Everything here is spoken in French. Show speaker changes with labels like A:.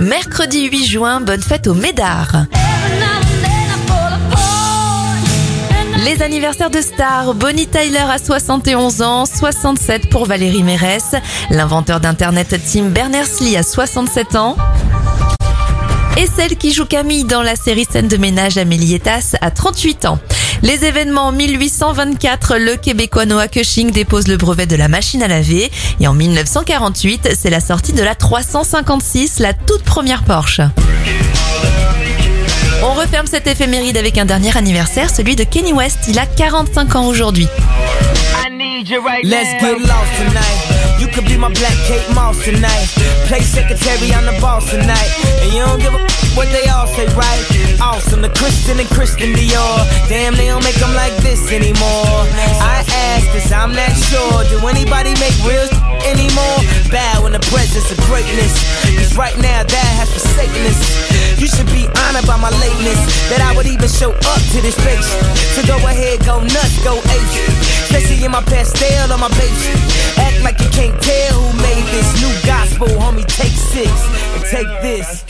A: Mercredi 8 juin, bonne fête au Médard. Les anniversaires de stars, Bonnie Tyler à 71 ans, 67 pour Valérie Mérès, l'inventeur d'internet Tim Berners-Lee à 67 ans. Et celle qui joue Camille dans la série Scène de ménage Amélie Etas à 38 ans. Les événements en 1824, le Québécois Noah Cushing dépose le brevet de la machine à laver. Et en 1948, c'est la sortie de la 356, la toute première Porsche. On referme cette éphéméride avec un dernier anniversaire, celui de Kenny West. Il a 45 ans aujourd'hui.
B: Let's get lost tonight. You could be my black Kate Moss tonight. Play secretary on the boss tonight. And you don't give a what they all say, right? Awesome, the Christian and Christian Dior. Damn, they don't make them like this anymore. I ask this, I'm not sure. Do anybody make real anymore? Bow in the presence of greatness. Cause right now, that has forsaken us. You should be honored by my lateness. That I would even show up to this place. So go ahead, go nuts, go ape. Especially in my pastel on my baby. Act like you can't tell who made this new gospel, homie. Take six and take this.